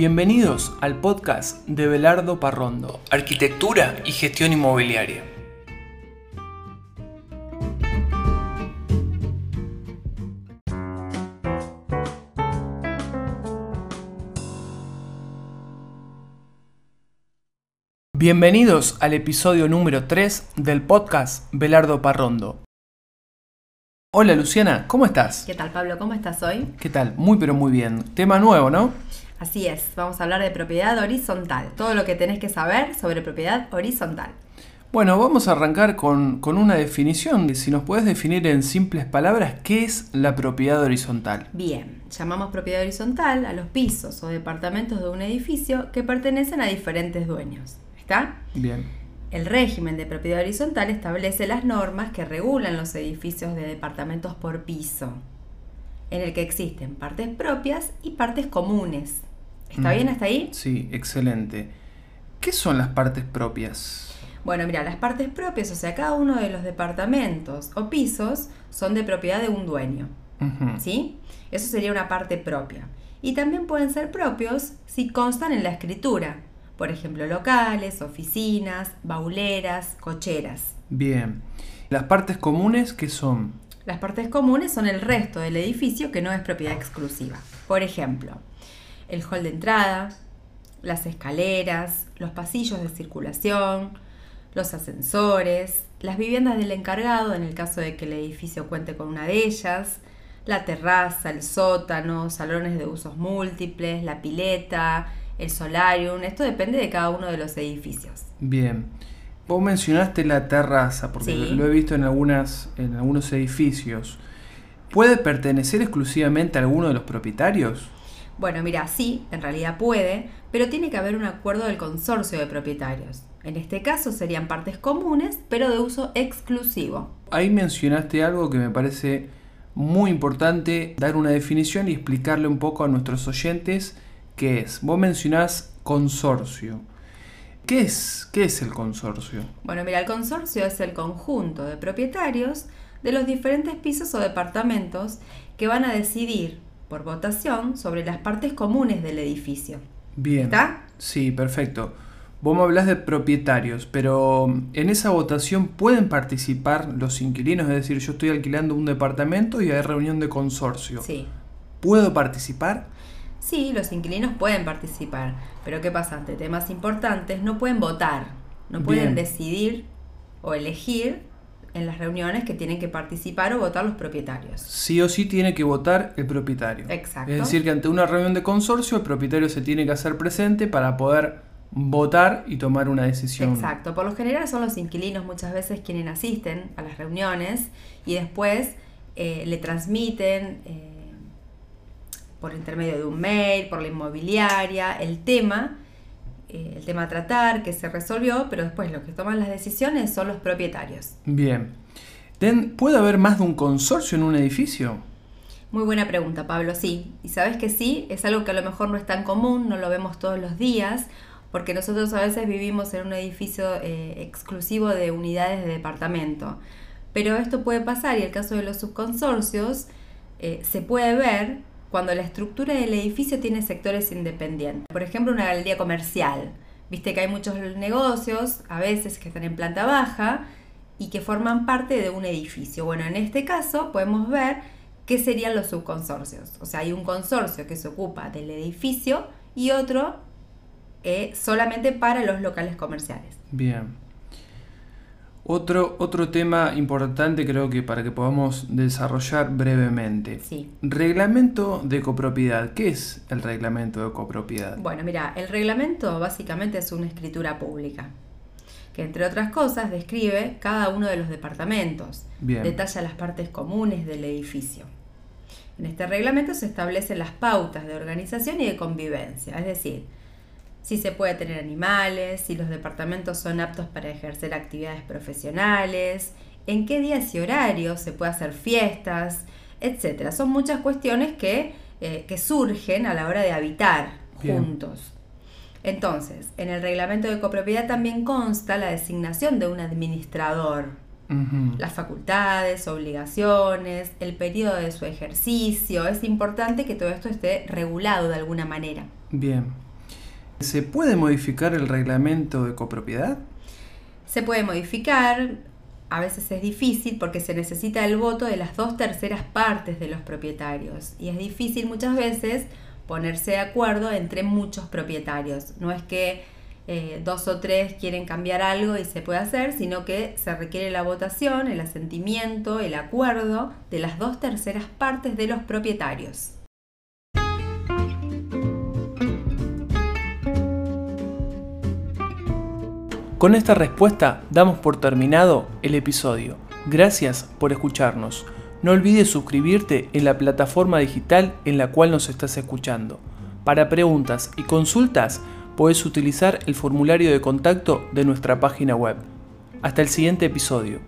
Bienvenidos al podcast de Belardo Parrondo, Arquitectura y Gestión Inmobiliaria. Bienvenidos al episodio número 3 del podcast Belardo Parrondo. Hola Luciana, ¿cómo estás? ¿Qué tal Pablo? ¿Cómo estás hoy? ¿Qué tal? Muy pero muy bien. Tema nuevo, ¿no? Así es, vamos a hablar de propiedad horizontal. Todo lo que tenés que saber sobre propiedad horizontal. Bueno, vamos a arrancar con, con una definición. Si nos puedes definir en simples palabras, ¿qué es la propiedad horizontal? Bien, llamamos propiedad horizontal a los pisos o departamentos de un edificio que pertenecen a diferentes dueños. ¿Está? Bien. El régimen de propiedad horizontal establece las normas que regulan los edificios de departamentos por piso, en el que existen partes propias y partes comunes. ¿Está Mm. bien hasta ahí? Sí, excelente. ¿Qué son las partes propias? Bueno, mira, las partes propias, o sea, cada uno de los departamentos o pisos son de propiedad de un dueño. ¿sí? Eso sería una parte propia. Y también pueden ser propios si constan en la escritura, por ejemplo, locales, oficinas, bauleras, cocheras. Bien. ¿Las partes comunes qué son? Las partes comunes son el resto del edificio que no es propiedad exclusiva. Por ejemplo, el hall de entrada, las escaleras, los pasillos de circulación, los ascensores, las viviendas del encargado en el caso de que el edificio cuente con una de ellas, la terraza, el sótano, salones de usos múltiples, la pileta, el solarium. Esto depende de cada uno de los edificios. Bien. Vos mencionaste la terraza, porque Sí. lo he visto en, algunas, en algunos edificios. ¿Puede pertenecer exclusivamente a alguno de los propietarios? Bueno, mira, sí, en realidad puede, pero tiene que haber un acuerdo del consorcio de propietarios. En este caso serían partes comunes, pero de uso exclusivo. Ahí mencionaste algo que me parece muy importante dar una definición y explicarle un poco a nuestros oyentes qué es. Vos mencionás consorcio. ¿Qué es, qué es el consorcio? Bueno, mira, el consorcio es el conjunto de propietarios de los diferentes pisos o departamentos que van a decidir por votación sobre las partes comunes del edificio. Bien. ¿Está? Sí, perfecto. Vos me hablas de propietarios, pero en esa votación pueden participar los inquilinos, es decir, yo estoy alquilando un departamento y hay reunión de consorcio. Sí. ¿Puedo participar? Sí, los inquilinos pueden participar, pero ¿qué pasa? Ante temas importantes no pueden votar, no pueden Bien. decidir o elegir en las reuniones que tienen que participar o votar los propietarios. Sí o sí tiene que votar el propietario. Exacto. Es decir, que ante una reunión de consorcio el propietario se tiene que hacer presente para poder votar y tomar una decisión. Exacto, por lo general son los inquilinos muchas veces quienes asisten a las reuniones y después eh, le transmiten eh, por intermedio de un mail, por la inmobiliaria, el tema, eh, el tema a tratar, que se resolvió, pero después los que toman las decisiones son los propietarios. Bien. ¿Puede haber más de un consorcio en un edificio? Muy buena pregunta, Pablo, sí. Y sabes que sí, es algo que a lo mejor no es tan común, no lo vemos todos los días, porque nosotros a veces vivimos en un edificio eh, exclusivo de unidades de departamento. Pero esto puede pasar y el caso de los subconsorcios eh, se puede ver cuando la estructura del edificio tiene sectores independientes. Por ejemplo, una galería comercial. Viste que hay muchos negocios, a veces que están en planta baja y que forman parte de un edificio. Bueno, en este caso podemos ver qué serían los subconsorcios. O sea, hay un consorcio que se ocupa del edificio y otro eh, solamente para los locales comerciales. Bien. Otro, otro tema importante creo que para que podamos desarrollar brevemente. Sí. Reglamento de copropiedad. ¿Qué es el reglamento de copropiedad? Bueno, mira, el reglamento básicamente es una escritura pública, que entre otras cosas describe cada uno de los departamentos, Bien. detalla las partes comunes del edificio. En este reglamento se establecen las pautas de organización y de convivencia, es decir, si se puede tener animales, si los departamentos son aptos para ejercer actividades profesionales, en qué días y horarios se puede hacer fiestas, etc. Son muchas cuestiones que, eh, que surgen a la hora de habitar Bien. juntos. Entonces, en el reglamento de copropiedad también consta la designación de un administrador, las facultades, obligaciones, el periodo de su ejercicio. Es importante que todo esto esté regulado de alguna manera. Bien. ¿Se puede modificar el reglamento de copropiedad? Se puede modificar, a veces es difícil porque se necesita el voto de las dos terceras partes de los propietarios y es difícil muchas veces ponerse de acuerdo entre muchos propietarios. No es que eh, dos o tres quieren cambiar algo y se puede hacer, sino que se requiere la votación, el asentimiento, el acuerdo de las dos terceras partes de los propietarios. Con esta respuesta damos por terminado el episodio. Gracias por escucharnos. No olvides suscribirte en la plataforma digital en la cual nos estás escuchando. Para preguntas y consultas, puedes utilizar el formulario de contacto de nuestra página web. Hasta el siguiente episodio.